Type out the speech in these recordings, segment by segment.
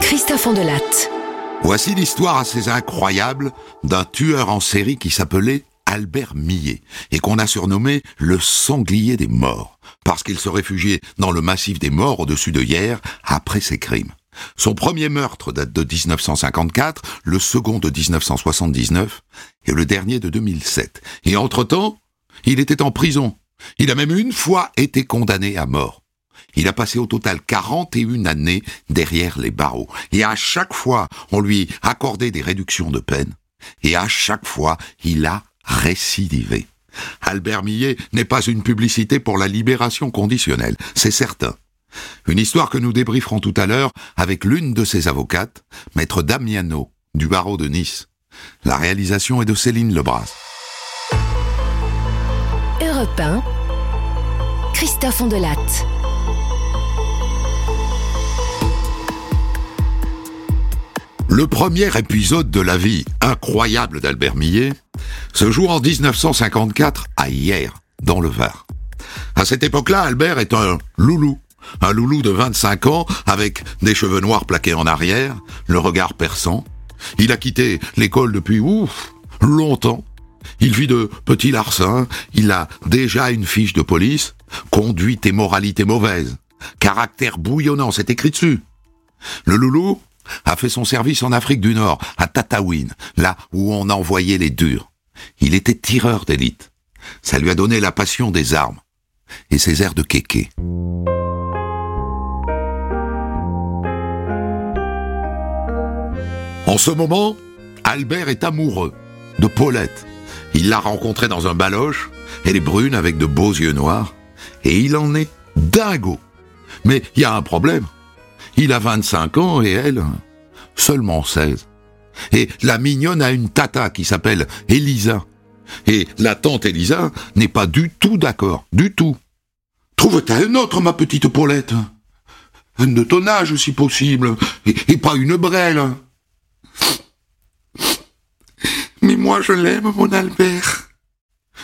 Christophe Delatte. Voici l'histoire assez incroyable d'un tueur en série qui s'appelait Albert Millet et qu'on a surnommé le sanglier des morts parce qu'il se réfugiait dans le massif des morts au-dessus de hier après ses crimes. Son premier meurtre date de 1954, le second de 1979 et le dernier de 2007. Et entre-temps, il était en prison. Il a même une fois été condamné à mort. Il a passé au total 41 années derrière les barreaux. Et à chaque fois, on lui accordait des réductions de peine. Et à chaque fois, il a récidivé. Albert Millet n'est pas une publicité pour la libération conditionnelle, c'est certain. Une histoire que nous débrieferons tout à l'heure avec l'une de ses avocates, maître Damiano, du barreau de Nice. La réalisation est de Céline Lebras. Europe 1, Christophe Ondelatte. Le premier épisode de la vie incroyable d'Albert Millet se joue en 1954 à Hier, dans le Var. À cette époque-là, Albert est un loulou. Un loulou de 25 ans avec des cheveux noirs plaqués en arrière, le regard perçant. Il a quitté l'école depuis, ouf, longtemps. Il vit de petits larcins, il a déjà une fiche de police, conduite et moralité mauvaise, caractère bouillonnant, c'est écrit dessus. Le loulou a fait son service en Afrique du Nord, à Tataouine, là où on envoyait les durs. Il était tireur d'élite. Ça lui a donné la passion des armes et ses airs de kéké. En ce moment, Albert est amoureux de Paulette. Il l'a rencontrée dans un baloche, elle est brune avec de beaux yeux noirs, et il en est dingo. Mais il y a un problème. Il a 25 ans et elle, seulement 16. Et la mignonne a une tata qui s'appelle Elisa. Et la tante Elisa n'est pas du tout d'accord, du tout. Trouve-t un autre, ma petite Paulette? Un de ton âge, si possible, et, et pas une brêle. Mais moi, je l'aime, mon Albert.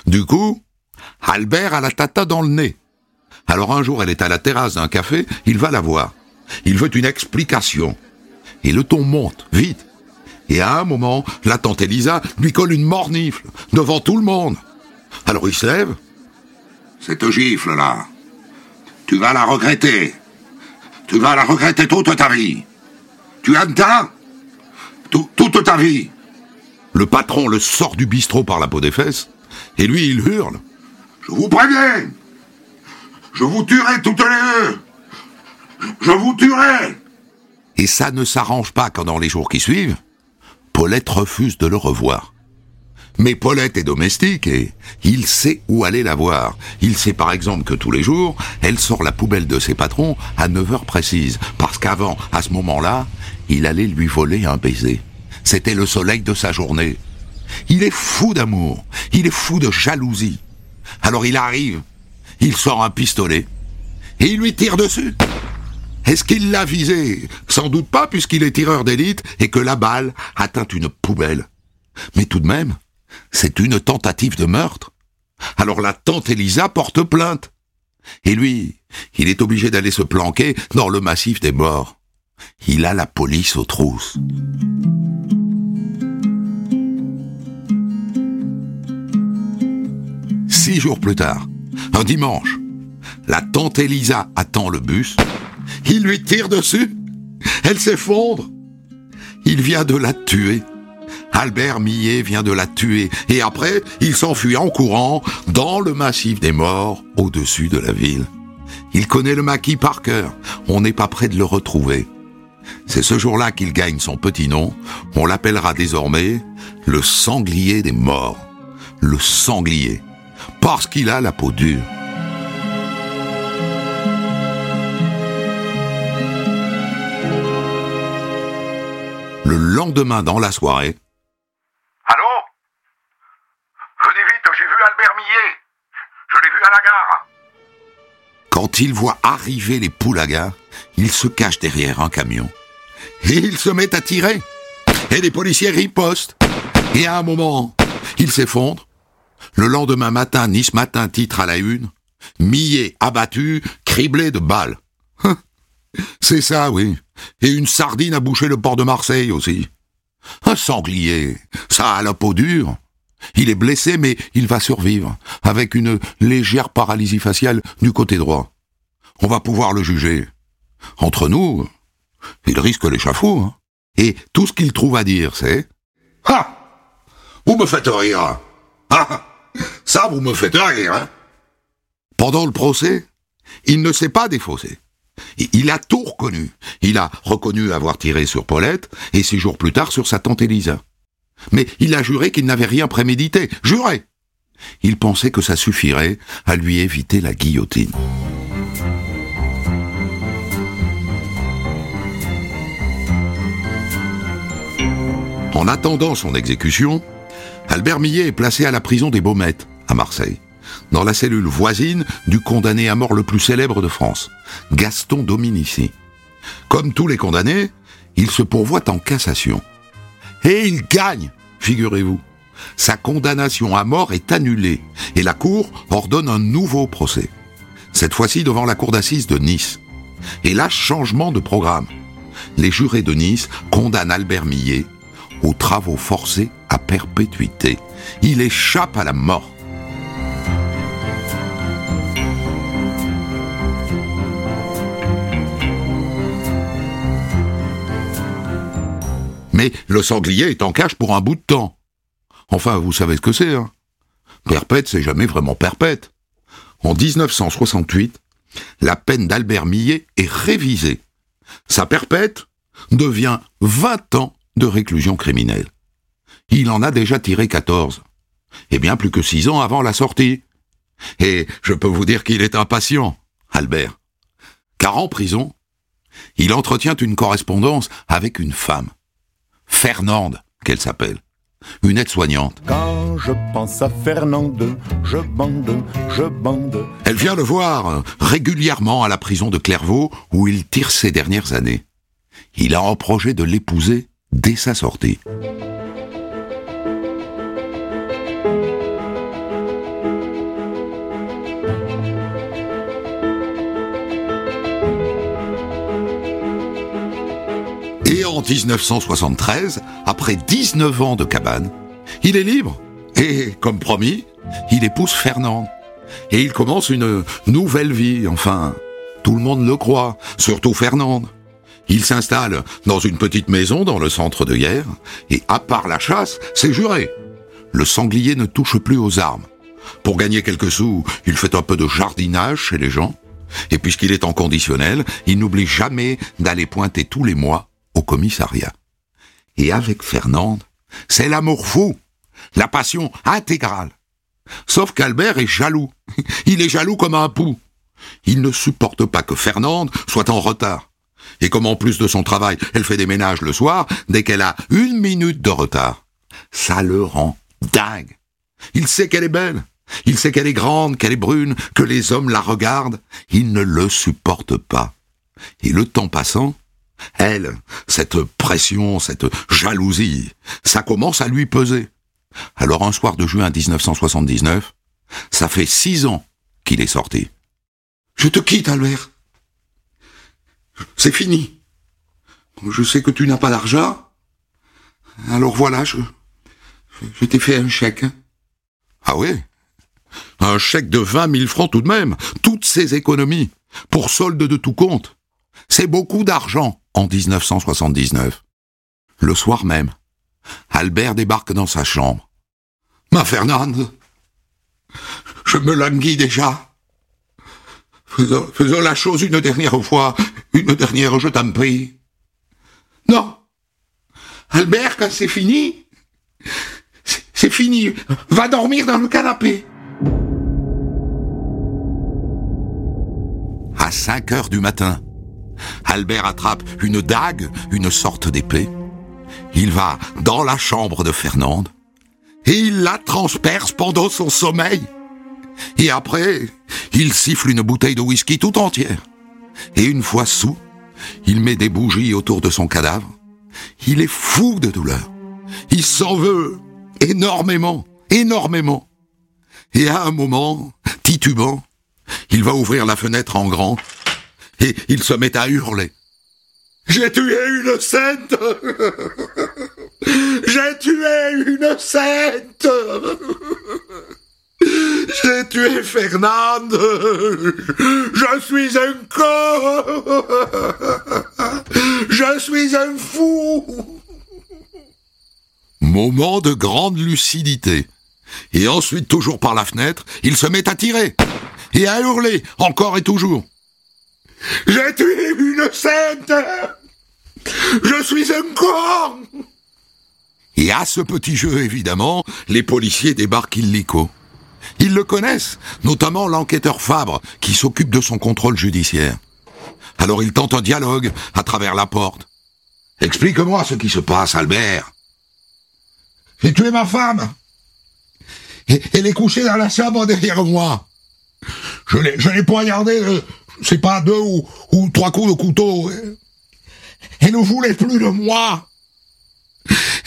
Du coup, Albert a la tata dans le nez. Alors un jour, elle est à la terrasse d'un café, il va la voir. Il veut une explication. Et le ton monte, vite. Et à un moment, la tante Elisa lui colle une mornifle, devant tout le monde. Alors il se lève. Cette gifle-là, tu vas la regretter. Tu vas la regretter toute ta vie. Tu entends Tout- Toute ta vie. Le patron le sort du bistrot par la peau des fesses, et lui, il hurle. Je vous préviens Je vous tuerai toutes les deux Je vous tuerai Et ça ne s'arrange pas quand dans les jours qui suivent, Paulette refuse de le revoir. Mais Paulette est domestique et il sait où aller la voir. Il sait par exemple que tous les jours, elle sort la poubelle de ses patrons à 9 heures précises, parce qu'avant, à ce moment-là, il allait lui voler un baiser. C'était le soleil de sa journée. Il est fou d'amour, il est fou de jalousie. Alors il arrive, il sort un pistolet, et il lui tire dessus. Est-ce qu'il l'a visé? Sans doute pas, puisqu'il est tireur d'élite et que la balle atteint une poubelle. Mais tout de même, c'est une tentative de meurtre. Alors la tante Elisa porte plainte. Et lui, il est obligé d'aller se planquer dans le massif des morts. Il a la police aux trousses. Six jours plus tard, un dimanche, la tante Elisa attend le bus. Il lui tire dessus. Elle s'effondre. Il vient de la tuer. Albert Millet vient de la tuer. Et après, il s'enfuit en courant dans le massif des morts au-dessus de la ville. Il connaît le maquis par cœur. On n'est pas près de le retrouver. C'est ce jour-là qu'il gagne son petit nom. On l'appellera désormais le sanglier des morts. Le sanglier. Parce qu'il a la peau dure. Le lendemain dans la soirée, Allô? Venez vite, j'ai vu Albert Millet. Je l'ai vu à la gare. quand il voit arriver les poulagas, il se cache derrière un camion. Et il se met à tirer. Et les policiers ripostent. Et à un moment, il s'effondre. Le lendemain matin, Nice Matin titre à la une. Millet abattu, criblé de balles. C'est ça, oui. Et une sardine a bouché le port de Marseille aussi. Un sanglier, ça a la peau dure. Il est blessé, mais il va survivre, avec une légère paralysie faciale du côté droit. On va pouvoir le juger. Entre nous, il risque l'échafaud. Hein. Et tout ce qu'il trouve à dire, c'est « Ah Vous me faites rire Ah Ça, vous me faites rire hein. Pendant le procès, il ne s'est pas défaussé. Il a tout reconnu. Il a reconnu avoir tiré sur Paulette, et six jours plus tard sur sa tante Elisa. Mais il a juré qu'il n'avait rien prémédité. Juré Il pensait que ça suffirait à lui éviter la guillotine. En attendant son exécution, Albert Millet est placé à la prison des Baumettes, à Marseille, dans la cellule voisine du condamné à mort le plus célèbre de France, Gaston Dominici. Comme tous les condamnés, il se pourvoit en cassation. Et il gagne, figurez-vous. Sa condamnation à mort est annulée et la Cour ordonne un nouveau procès. Cette fois-ci devant la Cour d'assises de Nice. Et là, changement de programme. Les jurés de Nice condamnent Albert Millet aux travaux forcés à perpétuité. Il échappe à la mort. Mais le sanglier est en cage pour un bout de temps. Enfin, vous savez ce que c'est, hein Perpète, c'est jamais vraiment perpète. En 1968, la peine d'Albert Millet est révisée. Sa perpète devient 20 ans de réclusion criminelle. Il en a déjà tiré 14. Et bien plus que 6 ans avant la sortie. Et je peux vous dire qu'il est impatient, Albert. Car en prison, il entretient une correspondance avec une femme. Fernande, qu'elle s'appelle. Une aide-soignante. Quand je pense à Fernande, je bande, je bande. Elle vient le voir régulièrement à la prison de Clairvaux où il tire ses dernières années. Il a en projet de l'épouser dès sa sortie. En 1973, après 19 ans de cabane, il est libre. Et, comme promis, il épouse Fernande. Et il commence une nouvelle vie, enfin, tout le monde le croit, surtout Fernande. Il s'installe dans une petite maison dans le centre de guerre, et à part la chasse, c'est juré. Le sanglier ne touche plus aux armes. Pour gagner quelques sous, il fait un peu de jardinage chez les gens, et puisqu'il est en conditionnel, il n'oublie jamais d'aller pointer tous les mois au commissariat. Et avec Fernande, c'est l'amour fou, la passion intégrale. Sauf qu'Albert est jaloux. Il est jaloux comme un pou. Il ne supporte pas que Fernande soit en retard. Et comme en plus de son travail, elle fait des ménages le soir, dès qu'elle a une minute de retard, ça le rend dingue. Il sait qu'elle est belle, il sait qu'elle est grande, qu'elle est brune, que les hommes la regardent, il ne le supporte pas. Et le temps passant, elle, cette pression, cette jalousie, ça commence à lui peser. Alors un soir de juin 1979, ça fait six ans qu'il est sorti. Je te quitte, Albert. C'est fini. Je sais que tu n'as pas d'argent. Alors voilà, je, je t'ai fait un chèque. Ah oui? Un chèque de vingt mille francs tout de même. Toutes ces économies. Pour solde de tout compte. C'est beaucoup d'argent en 1979. Le soir même, Albert débarque dans sa chambre. Ma Fernande, je me languis déjà. Faisons, la chose une dernière fois, une dernière, je t'en prie. Non. Albert, quand c'est fini, c'est fini. Va dormir dans le canapé. À 5 heures du matin, Albert attrape une dague, une sorte d'épée. Il va dans la chambre de Fernande et il la transperce pendant son sommeil. Et après, il siffle une bouteille de whisky tout entière. Et une fois sous, il met des bougies autour de son cadavre. Il est fou de douleur. Il s'en veut énormément, énormément. Et à un moment, titubant, il va ouvrir la fenêtre en grand et il se met à hurler. J'ai tué une sainte J'ai tué une sainte J'ai tué Fernande Je suis un con Je suis un fou Moment de grande lucidité. Et ensuite, toujours par la fenêtre, il se met à tirer et à hurler, encore et toujours. J'ai tué une sainte Je suis un con Et à ce petit jeu, évidemment, les policiers débarquent illico. Ils le connaissent, notamment l'enquêteur Fabre, qui s'occupe de son contrôle judiciaire. Alors il tente un dialogue à travers la porte. Explique-moi ce qui se passe, Albert. J'ai tué ma femme. Elle est couchée dans la chambre derrière moi. Je l'ai, poignardée, euh, c'est pas deux ou, ou trois coups de couteau. Elle ne voulait plus de moi.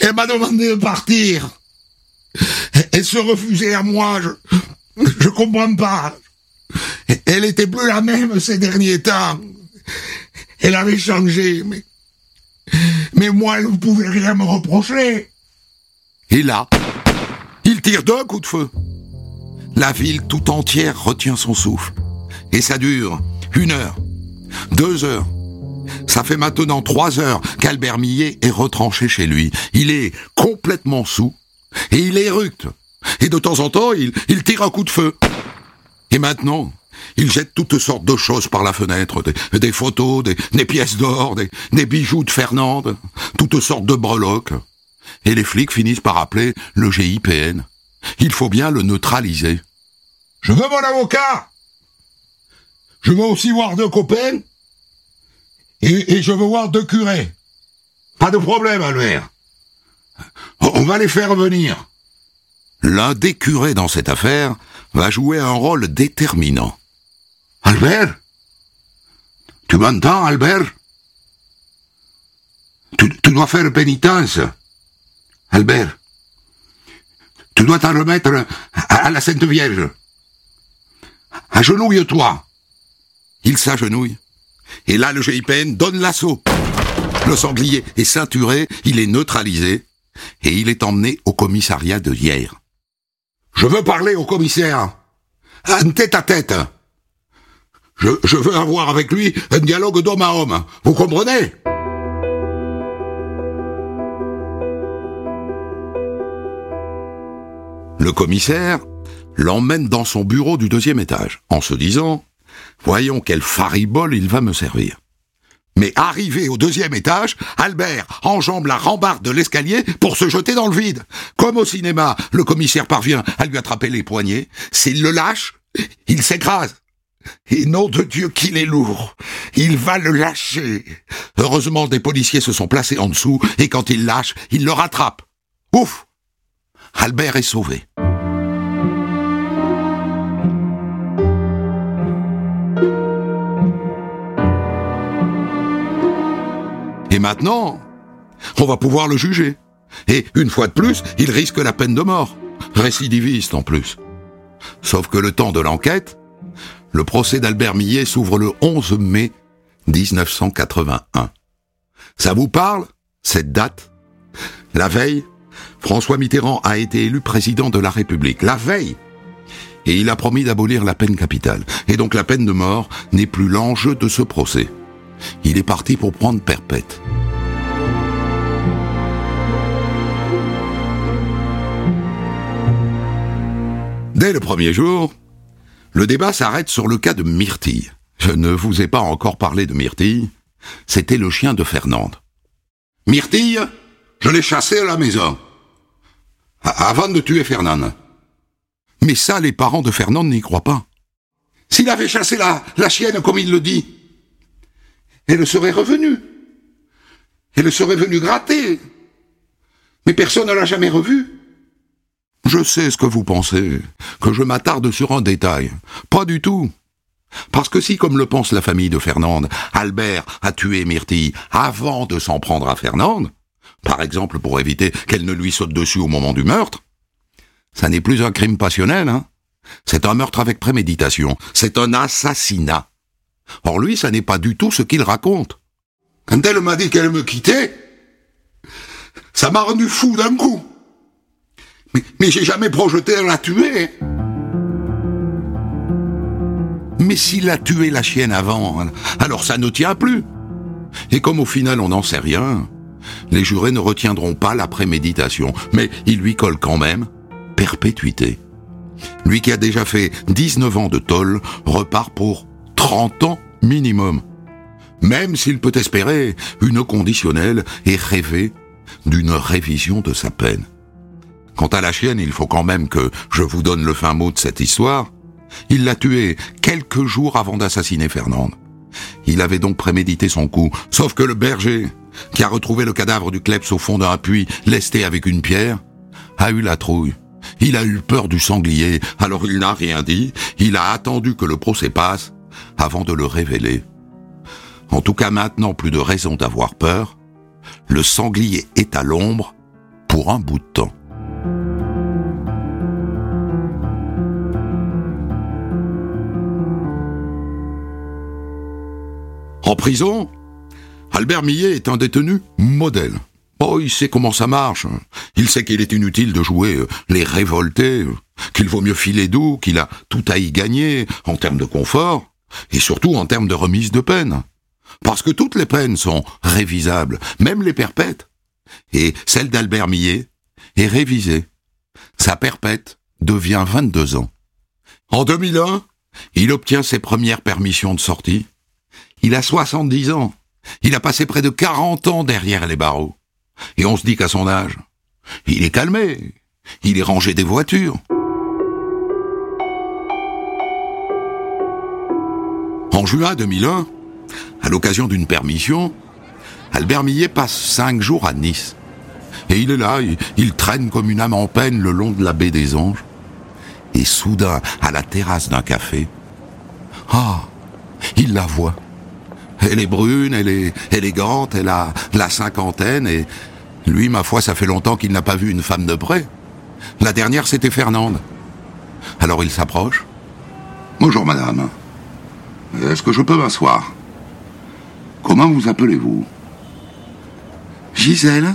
Elle m'a demandé de partir. Elle se refusait à moi. Je, je comprends pas. Elle était plus la même ces derniers temps. Elle avait changé, mais, mais moi, elle ne pouvait rien me reprocher. Et là, il tire d'un coup de feu. La ville tout entière retient son souffle. Et ça dure une heure, deux heures. Ça fait maintenant trois heures qu'Albert Millet est retranché chez lui. Il est complètement sous et il éructe. Et de temps en temps, il, tire un coup de feu. Et maintenant, il jette toutes sortes de choses par la fenêtre, des, photos, des, des pièces d'or, des, des bijoux de Fernande, toutes sortes de breloques. Et les flics finissent par appeler le GIPN. Il faut bien le neutraliser. Je veux mon avocat Je veux aussi voir deux copains et, et je veux voir deux curés. Pas de problème, Albert. On va les faire venir. L'un des curés dans cette affaire va jouer un rôle déterminant. Albert? Tu m'entends, Albert? Tu, tu dois faire pénitence. Albert, tu dois t'en remettre à, à la Sainte Vierge. Agenouille-toi. Il s'agenouille. Et là, le GIPN donne l'assaut. Le sanglier est ceinturé, il est neutralisé, et il est emmené au commissariat de hier. Je veux parler au commissaire. Un tête à tête. Je, je veux avoir avec lui un dialogue d'homme à homme. Vous comprenez? Le commissaire l'emmène dans son bureau du deuxième étage, en se disant Voyons quel faribole il va me servir. Mais arrivé au deuxième étage, Albert enjambe la rambarde de l'escalier pour se jeter dans le vide. Comme au cinéma, le commissaire parvient à lui attraper les poignets. S'il le lâche, il s'écrase. Et nom de Dieu qu'il est lourd. Il va le lâcher. Heureusement, des policiers se sont placés en dessous, et quand il lâche, il le rattrape. Ouf Albert est sauvé. Maintenant, on va pouvoir le juger. Et une fois de plus, il risque la peine de mort. Récidiviste en plus. Sauf que le temps de l'enquête, le procès d'Albert Millet s'ouvre le 11 mai 1981. Ça vous parle, cette date? La veille, François Mitterrand a été élu président de la République. La veille Et il a promis d'abolir la peine capitale. Et donc la peine de mort n'est plus l'enjeu de ce procès. Il est parti pour prendre perpète. Dès le premier jour, le débat s'arrête sur le cas de Myrtille. Je ne vous ai pas encore parlé de Myrtille. C'était le chien de Fernande. Myrtille, je l'ai chassé à la maison. Avant de tuer Fernande. Mais ça, les parents de Fernande n'y croient pas. S'il avait chassé la, la chienne comme il le dit, elle serait revenue. Elle serait venue gratter. Mais personne ne l'a jamais revue. Je sais ce que vous pensez, que je m'attarde sur un détail. Pas du tout. Parce que si, comme le pense la famille de Fernande, Albert a tué Myrtille avant de s'en prendre à Fernande, par exemple pour éviter qu'elle ne lui saute dessus au moment du meurtre, ça n'est plus un crime passionnel, hein. C'est un meurtre avec préméditation. C'est un assassinat. Or lui, ça n'est pas du tout ce qu'il raconte. Quand elle m'a dit qu'elle me quittait, ça m'a rendu fou d'un coup. Mais, mais j'ai jamais projeté de la tuer. Mais s'il a tué la chienne avant, alors ça ne tient plus. Et comme au final on n'en sait rien, les jurés ne retiendront pas la préméditation, mais il lui colle quand même perpétuité. Lui qui a déjà fait 19 ans de tôle repart pour 30 ans minimum. Même s'il peut espérer une conditionnelle et rêver d'une révision de sa peine. Quant à la chienne, il faut quand même que je vous donne le fin mot de cette histoire. Il l'a tuée quelques jours avant d'assassiner Fernande. Il avait donc prémédité son coup, sauf que le berger, qui a retrouvé le cadavre du kleps au fond d'un puits, lesté avec une pierre, a eu la trouille. Il a eu peur du sanglier, alors il n'a rien dit, il a attendu que le procès passe avant de le révéler. En tout cas maintenant, plus de raison d'avoir peur. Le sanglier est à l'ombre pour un bout de temps. En prison, Albert Millet est un détenu modèle. Oh, il sait comment ça marche. Il sait qu'il est inutile de jouer euh, les révoltés, euh, qu'il vaut mieux filer doux, qu'il a tout à y gagner en termes de confort, et surtout en termes de remise de peine. Parce que toutes les peines sont révisables, même les perpètes. Et celle d'Albert Millet est révisée. Sa perpète devient 22 ans. En 2001, il obtient ses premières permissions de sortie. Il a 70 ans. Il a passé près de 40 ans derrière les barreaux. Et on se dit qu'à son âge, il est calmé. Il est rangé des voitures. En juin 2001, à l'occasion d'une permission, Albert Millet passe cinq jours à Nice. Et il est là, il, il, traîne comme une âme en peine le long de la baie des Anges. Et soudain, à la terrasse d'un café, ah, il la voit. Elle est brune, elle est élégante, elle a la cinquantaine, et lui, ma foi, ça fait longtemps qu'il n'a pas vu une femme de près. La dernière, c'était Fernande. Alors il s'approche. Bonjour, madame. Est-ce que je peux m'asseoir? Comment vous appelez-vous? Gisèle?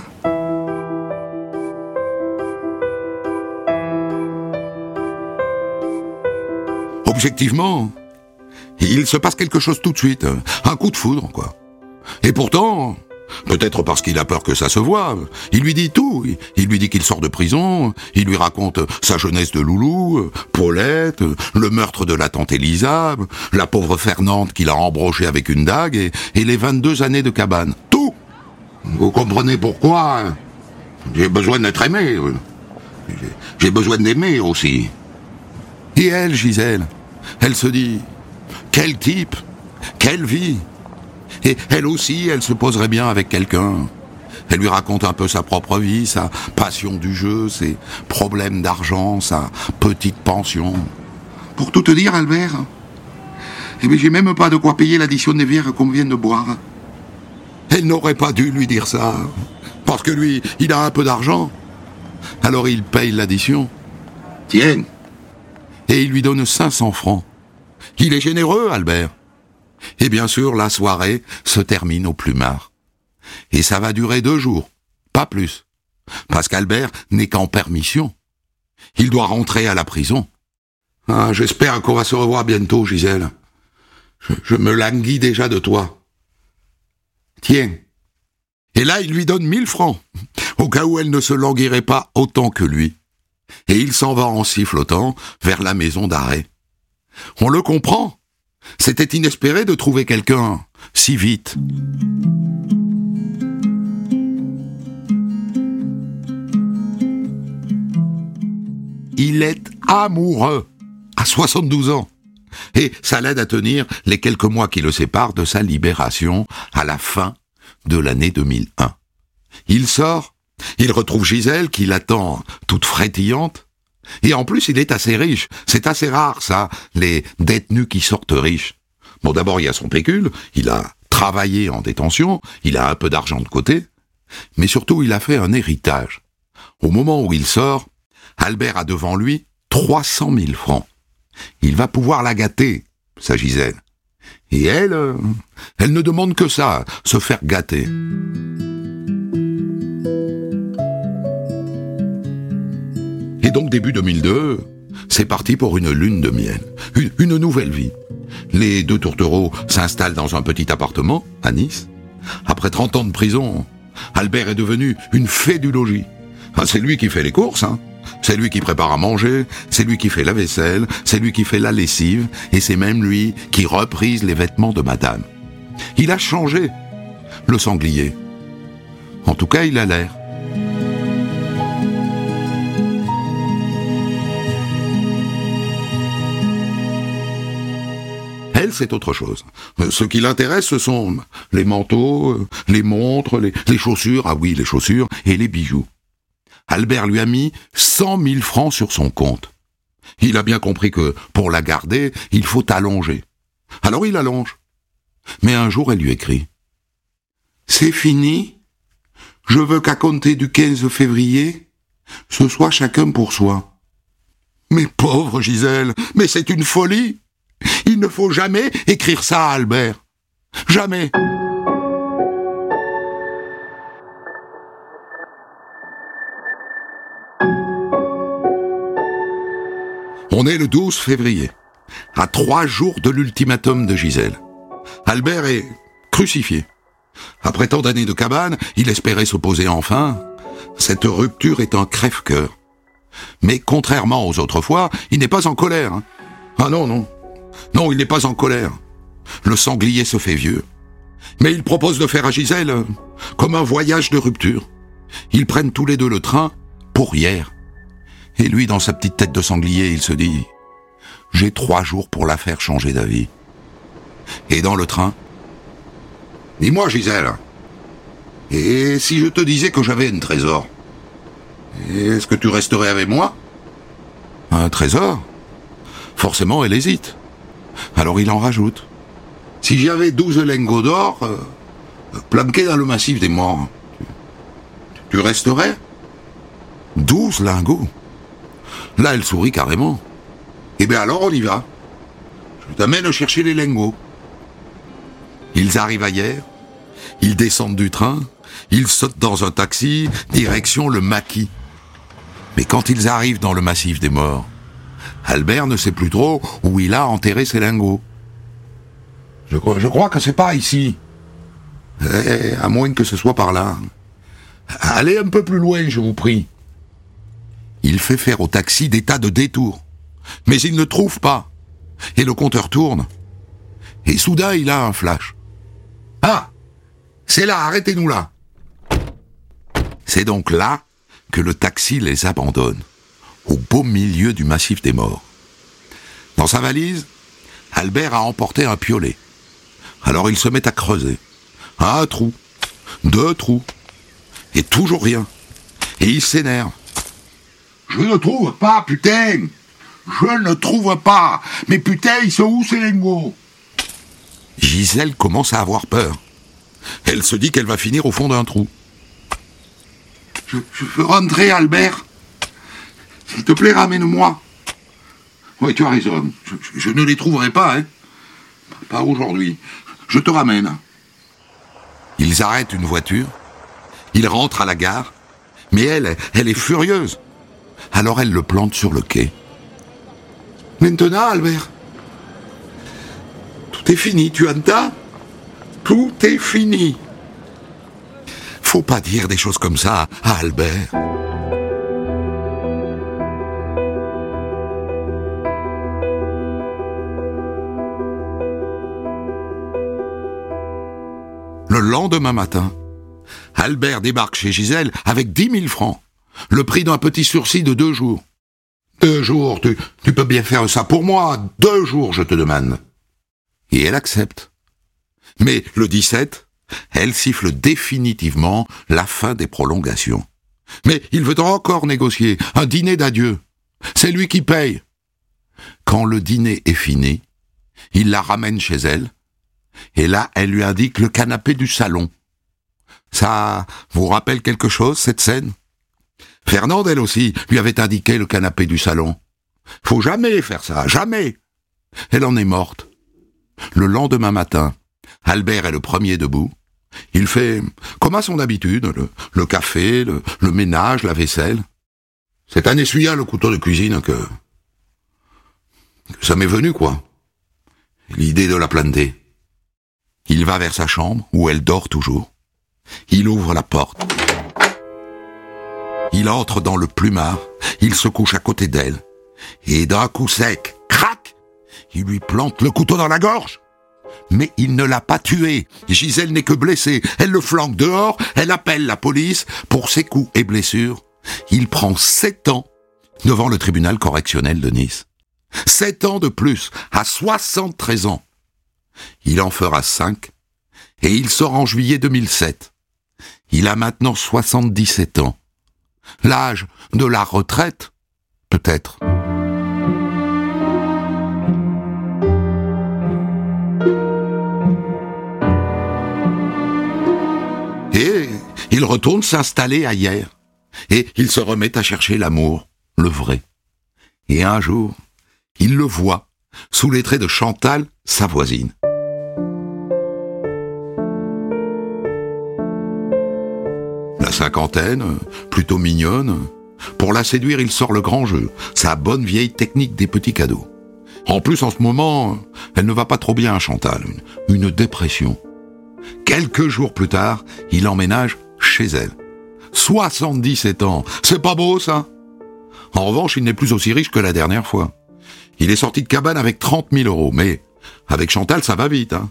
Objectivement, il se passe quelque chose tout de suite. Un coup de foudre, quoi. Et pourtant, peut-être parce qu'il a peur que ça se voie, il lui dit tout. Il lui dit qu'il sort de prison, il lui raconte sa jeunesse de loulou, Paulette, le meurtre de la tante Elisa, la pauvre Fernande qu'il a embrochée avec une dague et, les 22 années de cabane. Tout Vous comprenez pourquoi J'ai besoin d'être aimé. J'ai besoin d'aimer aussi. Et elle, Gisèle, elle se dit, quel type Quelle vie Et elle aussi, elle se poserait bien avec quelqu'un. Elle lui raconte un peu sa propre vie, sa passion du jeu, ses problèmes d'argent, sa petite pension. Pour tout te dire, Albert, eh bien, j'ai même pas de quoi payer l'addition des bières qu'on vient de boire. Elle n'aurait pas dû lui dire ça. Parce que lui, il a un peu d'argent. Alors il paye l'addition. Tiens. Et il lui donne 500 francs. Il est généreux, Albert. Et bien sûr, la soirée se termine au plumard. Et ça va durer deux jours, pas plus. Parce qu'Albert n'est qu'en permission. Il doit rentrer à la prison. Ah, j'espère qu'on va se revoir bientôt, Gisèle. Je, je me languis déjà de toi. Tiens. Et là, il lui donne mille francs, au cas où elle ne se languirait pas autant que lui. Et il s'en va en sifflotant vers la maison d'arrêt. On le comprend. C'était inespéré de trouver quelqu'un si vite. Il est amoureux à 72 ans. Et ça l'aide à tenir les quelques mois qui le séparent de sa libération à la fin de l'année 2001. Il sort, il retrouve Gisèle qui l'attend toute frétillante, et en plus, il est assez riche. C'est assez rare, ça, les détenus qui sortent riches. Bon, d'abord, il y a son pécule, il a travaillé en détention, il a un peu d'argent de côté, mais surtout, il a fait un héritage. Au moment où il sort, Albert a devant lui 300 000 francs. Il va pouvoir la gâter, sa Gisèle. Et elle, euh, elle ne demande que ça, se faire gâter. Et donc début 2002, c'est parti pour une lune de miel, une, nouvelle vie. Les deux tourtereaux s'installent dans un petit appartement à Nice. Après 30 ans de prison, Albert est devenu une fée du logis. Ah, c'est lui qui fait les courses, hein. C'est lui qui prépare à manger, c'est lui qui fait la vaisselle, c'est lui qui fait la lessive, et c'est même lui qui reprise les vêtements de madame. Il a changé, le sanglier. En tout cas, il a l'air. C'est autre chose. Ce qui l'intéresse, ce sont les manteaux, les montres, les, les chaussures, ah oui, les chaussures, et les bijoux. Albert lui a mis cent mille francs sur son compte. Il a bien compris que, pour la garder, il faut allonger. Alors il allonge. Mais un jour, elle lui écrit. C'est fini. Je veux qu'à compter du 15 février, ce soit chacun pour soi. Mais pauvre Gisèle, mais c'est une folie. Il ne faut jamais écrire ça à Albert. Jamais. On est le 12 février, à trois jours de l'ultimatum de Gisèle. Albert est crucifié. Après tant d'années de cabane, il espérait s'opposer enfin. Cette rupture est un crève-cœur. Mais contrairement aux autres fois, il n'est pas en colère. hein. Ah non, non. Non, il n'est pas en colère. Le sanglier se fait vieux. Mais il propose de faire à Gisèle comme un voyage de rupture. Ils prennent tous les deux le train pour hier. Et lui, dans sa petite tête de sanglier, il se dit J'ai trois jours pour la faire changer d'avis. Et dans le train Dis-moi, Gisèle, et si je te disais que j'avais un trésor Est-ce que tu resterais avec moi? Un trésor? Forcément, elle hésite. Alors il en rajoute. Si j'avais douze lingots d'or, euh, planqués dans le massif des morts, tu, resterais Douze lingots Là, elle sourit carrément. Eh bien alors, on y va. Je t'amène chercher les lingots. Ils arrivent ailleurs, ils descendent du train, ils sautent dans un taxi, direction le maquis. Mais quand ils arrivent dans le massif des morts, Albert ne sait plus trop où il a enterré ses lingots. Je, crois- je crois que c'est pas ici. Eh, à moins que ce soit par là. Allez un peu plus loin, je vous prie. Il fait faire au taxi des tas de détours. Mais il ne trouve pas. Et le compteur tourne. Et soudain, il a un flash. Ah C'est là, arrêtez-nous là C'est donc là que le taxi les abandonne, au beau milieu du massif des morts. Dans sa valise, Albert a emporté un piolet. Alors il se met à creuser. Un trou, deux trous, et toujours rien. Et il s'énerve. Je ne trouve pas, putain Je ne trouve pas Mais putain, ils sont où ces lingots? Gisèle commence à avoir peur. Elle se dit qu'elle va finir au fond d'un trou. je, je veux rentrer, Albert. S'il te plaît, ramène-moi. Oui, tu as raison. Je, ne les trouverai pas, hein. Pas aujourd'hui. Je te ramène. Ils arrêtent une voiture. Ils rentrent à la gare. Mais elle, elle est furieuse. Alors elle le plante sur le quai. Maintenant, Albert, tout est fini, tu entends Tout est fini. Faut pas dire des choses comme ça à Albert. Lendemain matin, Albert débarque chez Gisèle avec dix mille francs, le prix d'un petit sursis de deux jours. Deux jours, tu, tu peux bien faire ça pour moi, deux jours, je te demande. Et elle accepte. Mais le 17, elle siffle définitivement la fin des prolongations. Mais il veut encore négocier un dîner d'adieu. C'est lui qui paye. Quand le dîner est fini, il la ramène chez elle, et là, elle lui indique le canapé du salon. Ça vous rappelle quelque chose, cette scène? Fernande, elle aussi, lui avait indiqué le canapé du salon. Faut jamais faire ça, jamais. Elle en est morte. Le lendemain matin, Albert est le premier debout. Il fait, comme à son habitude, le, café, le, ménage, la vaisselle. C'est un essuyant le couteau de cuisine que ça m'est venu, quoi. L'idée de la planter. Il va vers sa chambre, où elle dort toujours. Il ouvre la porte. Il entre dans le plumard, il se couche à côté d'elle, et d'un coup sec, crac, il lui plante le couteau dans la gorge. Mais il ne l'a pas tuée. Gisèle n'est que blessée. Elle le flanque dehors, elle appelle la police pour ses coups et blessures. Il prend sept ans devant le tribunal correctionnel de Nice. Sept ans de plus, à 73 ans. Il en fera cinq, et il sort en juillet 2007. Il a maintenant 77 ans. L'âge de la retraite, peut-être. Et il retourne s'installer ailleurs. Et il se remet à chercher l'amour, le vrai. Et un jour, il le voit, sous les traits de Chantal, sa voisine. La cinquantaine, plutôt mignonne. Pour la séduire, il sort le grand jeu, sa bonne vieille technique des petits cadeaux. En plus, en ce moment, elle ne va pas trop bien, Chantal. Une, une dépression. Quelques jours plus tard, il emménage chez elle. 77 ans. C'est pas beau, ça? En revanche, il n'est plus aussi riche que la dernière fois. Il est sorti de cabane avec 30 000 euros, mais avec Chantal, ça va vite. Hein.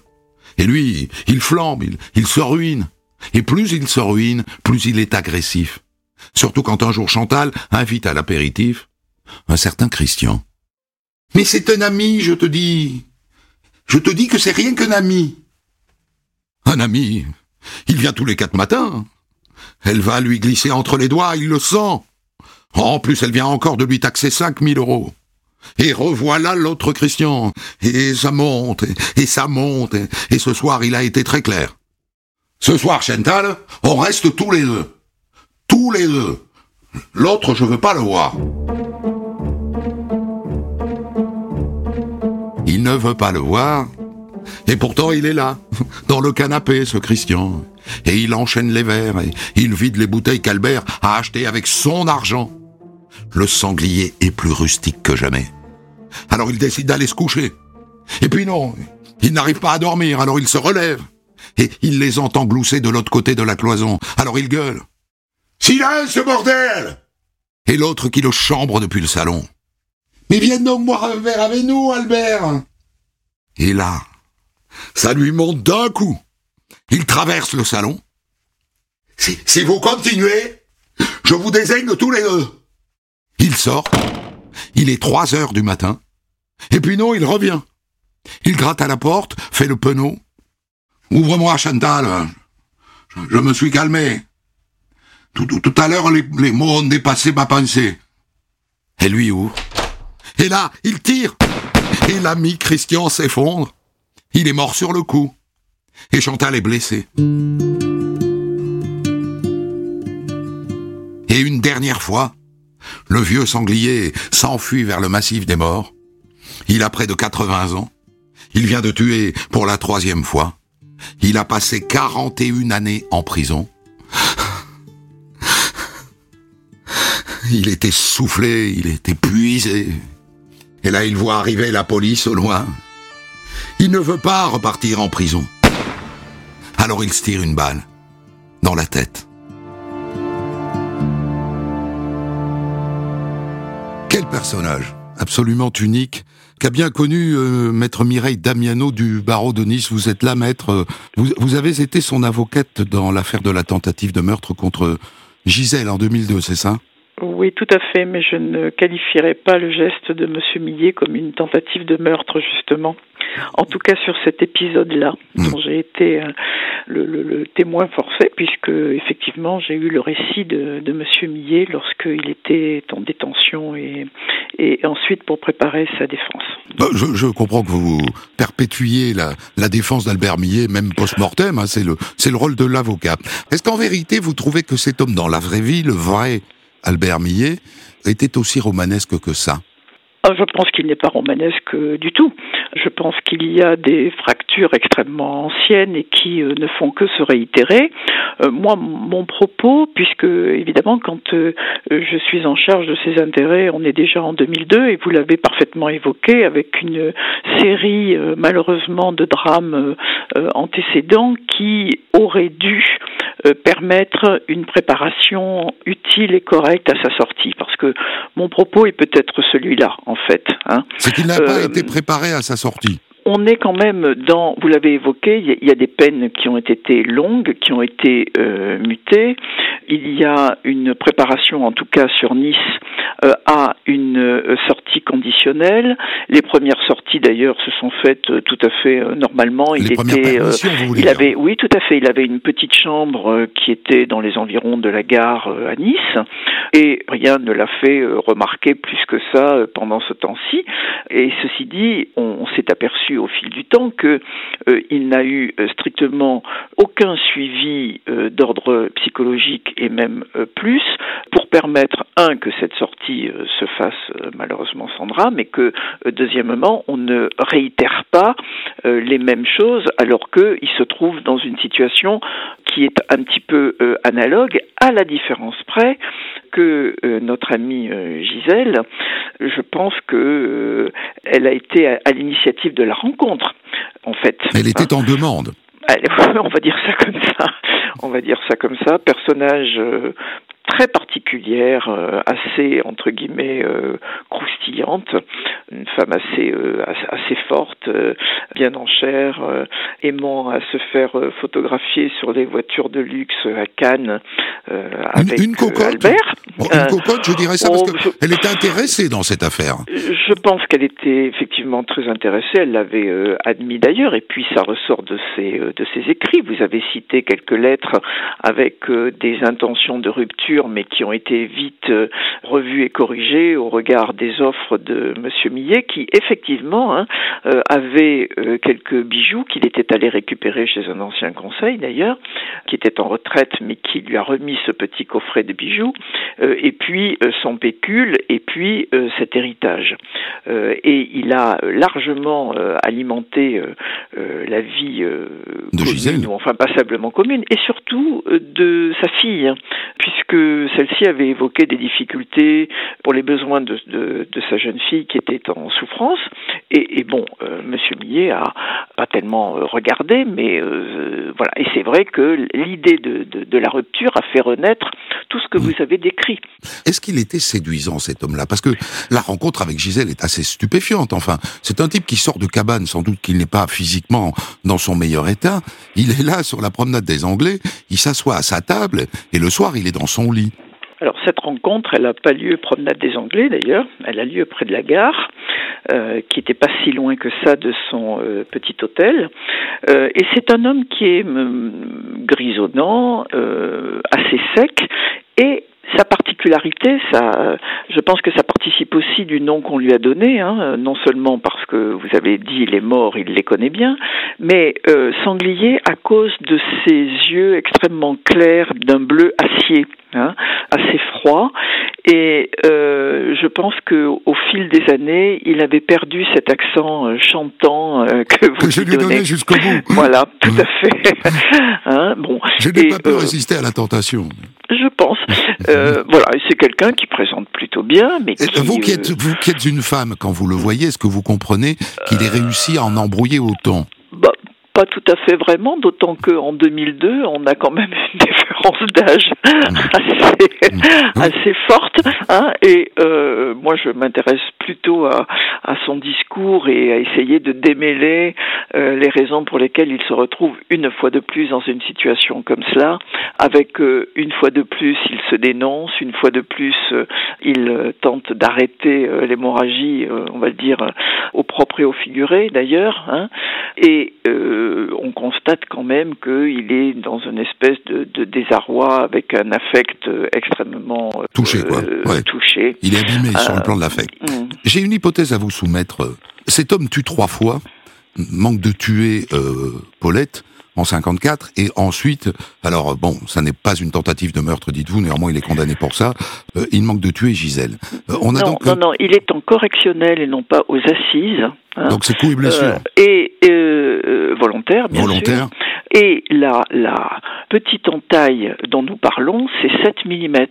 Et lui, il flambe, il, il se ruine. Et plus il se ruine, plus il est agressif. Surtout quand un jour Chantal invite à l'apéritif un certain Christian. Mais c'est un ami, je te dis. Je te dis que c'est rien qu'un ami. Un ami Il vient tous les quatre matins. Elle va lui glisser entre les doigts, il le sent. En plus, elle vient encore de lui taxer cinq mille euros. Et revoilà l'autre Christian. Et ça monte, et ça monte, et ce soir il a été très clair. Ce soir, Chantal, on reste tous les deux. Tous les deux. L'autre, je veux pas le voir. Il ne veut pas le voir, et pourtant il est là, dans le canapé, ce Christian. Et il enchaîne les verres, et il vide les bouteilles qu'Albert a achetées avec son argent. Le sanglier est plus rustique que jamais. Alors il décide d'aller se coucher. Et puis non, il n'arrive pas à dormir, alors il se relève. Et il les entend glousser de l'autre côté de la cloison. Alors il gueule. Silence, bordel Et l'autre qui le chambre depuis le salon. Mais viens donc boire un verre avec nous, Albert Et là, ça lui monte d'un coup. Il traverse le salon. Si, si vous continuez, je vous désigne tous les deux. Il sort. Il est trois heures du matin. Et puis non, il revient. Il gratte à la porte, fait le penaud. Ouvre-moi, Chantal. Je, me suis calmé. Tout, tout, à l'heure, les, les, mots ont dépassé ma pensée. Et lui ouvre. Et là, il tire. Et l'ami Christian s'effondre. Il est mort sur le coup. Et Chantal est blessée. Et une dernière fois, le vieux sanglier s'enfuit vers le massif des morts. Il a près de 80 ans. Il vient de tuer pour la troisième fois. Il a passé 41 années en prison. Il était soufflé, il était épuisé. Et là, il voit arriver la police au loin. Il ne veut pas repartir en prison. Alors il se tire une balle dans la tête. Personnage absolument unique qu'a bien connu euh, maître Mireille Damiano du barreau de Nice. Vous êtes là, maître. Vous, vous avez été son avocate dans l'affaire de la tentative de meurtre contre Gisèle en 2002, c'est ça? Oui, tout à fait, mais je ne qualifierais pas le geste de M. Millet comme une tentative de meurtre, justement. En tout cas, sur cet épisode-là, mmh. dont j'ai été euh, le, le, le, témoin forcé, puisque effectivement, j'ai eu le récit de, de M. Millet lorsqu'il était en détention et, et ensuite pour préparer sa défense. Je, je comprends que vous perpétuiez la, la défense d'Albert Millet, même post-mortem, hein, c'est le, c'est le rôle de l'avocat. Est-ce qu'en vérité, vous trouvez que cet homme, dans la vraie vie, le vrai Albert Millet était aussi romanesque que ça ah, je pense qu'il n'est pas romanesque du tout. Je pense qu'il y a des fractures extrêmement anciennes et qui euh, ne font que se réitérer. Euh, moi, mon propos, puisque évidemment, quand euh, je suis en charge de ces intérêts, on est déjà en 2002 et vous l'avez parfaitement évoqué avec une série malheureusement de drames antécédents qui auraient dû permettre une préparation utile et correcte à sa sortie. Parce que mon propos est peut-être celui-là en fait. Hein. C'est qu'il n'a pas été préparé à sa sortie on est quand même dans, vous l'avez évoqué, il y, a des peines qui ont été longues, qui ont été euh, mutées. Il y a une préparation, en tout cas sur Nice, euh, à une euh, sortie conditionnelle. Les premières sorties, d'ailleurs, se sont faites tout à fait normalement. il était, il avait, oui, tout à fait. Il avait une petite chambre qui était dans les environs de la gare à Nice, et rien ne l'a fait remarquer plus que ça pendant ce temps-ci. Et ceci dit, on s'est aperçu au fil du temps qu'il euh, n'a eu euh, strictement aucun suivi euh, d'ordre psychologique et même plus pour permettre un que cette sortie se fasse malheureusement sans drame et que deuxièmement on ne réitère pas les mêmes choses alors qu'il se trouve dans une situation qui est un petit peu analogue à la différence près que notre amie Gisèle, je pense que elle a été à l'initiative de la rencontre, en fait. Elle était en demande. on va dire ça comme ça. On va dire ça comme ça. Personnage euh, très particulière, euh, assez entre guillemets euh, croustillante, une femme assez assez forte, bien en chair, aimant à se faire photographier sur des voitures de luxe à Cannes avec une, cocotte. Albert. une cocotte, je dirais ça parce oh, qu'elle était intéressée dans cette affaire. Je pense qu'elle était effectivement très intéressée. Elle l'avait admis d'ailleurs, et puis ça ressort de ses de ses écrits. Vous avez cité quelques lettres avec des intentions de rupture mais qui ont été vite euh, revues et corrigées au regard des offres de M. Millet, qui effectivement hein, euh, avait euh, quelques bijoux qu'il était allé récupérer chez un ancien conseil d'ailleurs, qui était en retraite, mais qui lui a remis ce petit coffret de bijoux, et puis son pécule, et puis cet héritage. et il a largement alimenté la vie de Gisèle, ou enfin passablement commune, et surtout de sa fille, hein, celle-ci avait évoqué des difficultés pour les besoins de, sa jeune fille qui était en souffrance. Et, bon, euh, Monsieur Millet a pas tellement euh, regardé, mais euh, voilà. Et c'est vrai que l'idée de, la rupture a fait renaître tout ce que vous avez décrit. Est-ce qu'il était séduisant cet homme-là? Parce que la rencontre avec Gisèle est assez stupéfiante. Enfin, c'est un type qui sort de cabane, sans doute qu'il n'est pas physiquement dans son meilleur état. Il est là sur la promenade des Anglais, il s'assoit à sa table et le soir il est dans son lit. Alors cette rencontre, elle n'a pas lieu promenade des Anglais d'ailleurs, elle a lieu près de la gare, euh, qui n'était pas si loin que ça de son euh, petit hôtel. Euh, et c'est un homme qui est mm, grisonnant, assez sec et sa particularité, ça, je pense que ça participe aussi du nom qu'on lui a donné, hein, non seulement parce que vous avez dit il est mort, il les connaît bien, mais euh, sanglier à cause de ses yeux extrêmement clairs d'un bleu acier. Hein, assez froid et euh, je pense que au fil des années il avait perdu cet accent euh, chantant euh, que vous que je lui donnais jusqu'au bout. Voilà tout à fait. Hein, bon. Je n'ai pas pu résister à la tentation. je pense. Euh, voilà, c'est quelqu'un qui présente plutôt bien, mais qui, vous qui êtes vous qui êtes une femme, quand vous le voyez, est-ce que vous comprenez qu'il ait réussi à en embrouiller autant? Pas tout à fait vraiment, d'autant qu'en 2002, on a quand même une différence d'âge assez, mmh. assez forte. Hein, et euh, moi, je m'intéresse plutôt à, à, son discours et à essayer de démêler euh, les raisons pour lesquelles il se retrouve une fois de plus dans une situation comme cela, avec euh, une fois de plus, il se dénonce, une fois de plus, euh, il tente d'arrêter euh, l'hémorragie, on va le dire, au propre et au figuré d'ailleurs. Hein, et on constate quand même qu'il est dans une espèce de, de, désarroi avec un affect extrêmement touché. Quoi. touché. Il est abîmé sur le plan de l'affect. Mm. J'ai une hypothèse à vous soumettre. Cet homme tue trois fois, manque de tuer euh, Paulette en 54 et ensuite, alors bon, ça n'est pas une tentative de meurtre, dites-vous, néanmoins il est condamné pour ça. Euh, il manque de tuer Gisèle. Euh, on a non, donc, non, non, il est en correctionnel et non pas aux assises. Hein. Donc c'est coup et blessure. et volontaire, bien volontaire. sûr. Et la, la petite entaille dont nous parlons, c'est 7 mm.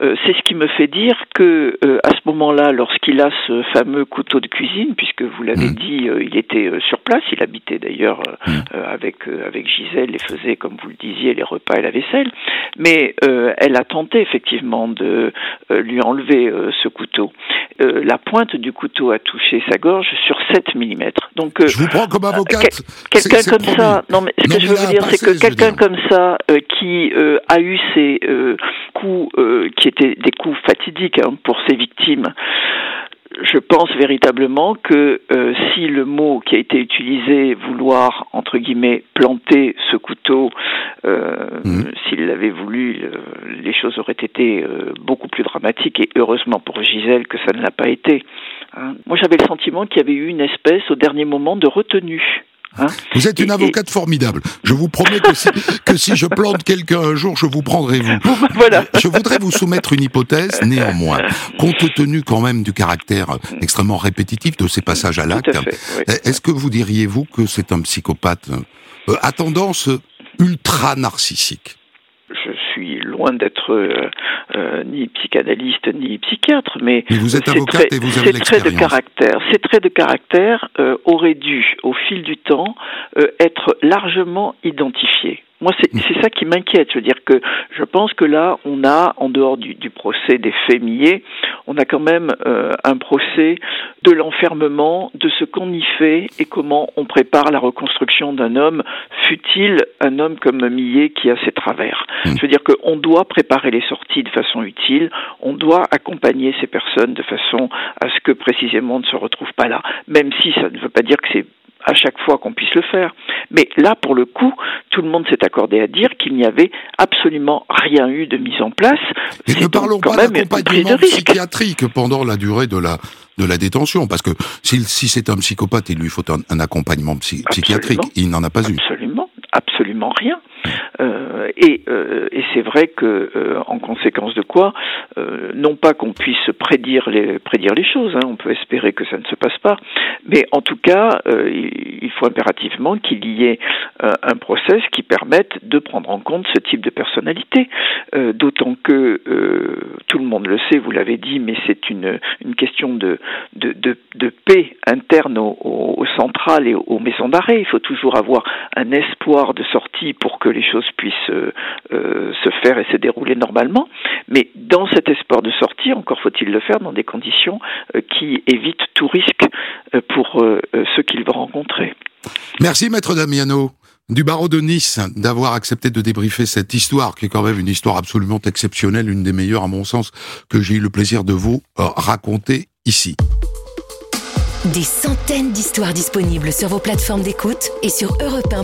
Euh, c'est ce qui me fait dire que euh, à ce moment-là, lorsqu'il a ce fameux couteau de cuisine, puisque vous l'avez mm. dit, euh, il était sur place, il habitait d'ailleurs mm. avec avec Gisèle et faisait, comme vous le disiez, les repas et la vaisselle. Mais elle a tenté effectivement de lui enlever ce couteau. la pointe du couteau a touché sa gorge sur 7 mm. Donc je vous prends comme avocate. Quelqu'un comme ça. Non, mais ce que je veux vous dire, c'est que quelqu'un comme ça qui a eu ces coups qui étaient des coups fatidiques hein, pour ces victimes. Je pense véritablement que euh, si le mot qui a été utilisé, vouloir entre guillemets planter ce couteau, euh, mmh. s'il l'avait voulu, les choses auraient été euh, beaucoup plus dramatiques et heureusement pour Gisèle que ça ne l'a pas été. Hein. Moi j'avais le sentiment qu'il y avait eu une espèce au dernier moment de retenue. Hein vous êtes une avocate formidable. Je vous promets que si, que si je plante quelqu'un un jour, je vous prendrai vous. Voilà. Je voudrais vous soumettre une hypothèse, néanmoins, compte tenu quand même du caractère extrêmement répétitif de ces passages à l'acte. Est-ce que vous diriez-vous que c'est un psychopathe euh, à tendance ultra narcissique loin d'être euh, euh, ni psychanalyste ni psychiatre, mais, vous êtes avocate et vous avez ces traits de caractère, ces traits de caractère euh, auraient dû, au fil du temps, être largement identifiés. Moi, c'est ça qui m'inquiète. Je veux dire que je pense que là, on a, en dehors du, du procès des faits millés, on a quand même euh, un procès de l'enfermement, de ce qu'on y fait et comment on prépare la reconstruction d'un homme, fut-il un homme comme Millet qui a ses travers. Mm. Je veux dire qu'on doit préparer les sorties de façon utile, on doit accompagner ces personnes de façon à ce que précisément on ne se retrouve pas là, même si ça ne veut pas dire que c'est à chaque fois qu'on puisse le faire. Mais là, pour le coup, tout le monde s'est accordé à dire qu'il n'y avait absolument rien eu de mise en place. Et ne parlons pas d'accompagnement psychiatrique pendant la durée de la de la détention, parce que si, si c'est un psychopathe, il lui faut un, accompagnement psychiatrique. Il n'en a pas eu. Absolument, absolument rien. Euh, et, euh, et c'est vrai que, euh, en conséquence de quoi, non pas qu'on puisse prédire les prédire les choses, hein, on peut espérer que ça ne se passe pas, mais en tout cas, il faut impérativement qu'il y ait un process qui permette de prendre en compte ce type de personnalité. D'autant que tout le monde le sait, vous l'avez dit, mais c'est une une question de de, de, de paix interne aux, aux centrales et aux maisons d'arrêt. Il faut toujours avoir un espoir de sortie pour que les choses puissent euh, euh, se faire et se dérouler normalement. Mais dans cet espoir de sortie, encore faut-il le faire dans des conditions euh, qui évitent tout risque pour ceux qu'il va rencontrer. Merci, maître Damiano du barreau de Nice d'avoir accepté de débriefer cette histoire, qui est quand même une histoire absolument exceptionnelle, une des meilleures à mon sens, que j'ai eu le plaisir de vous raconter ici. Des centaines d'histoires disponibles sur vos plateformes d'écoute et sur europe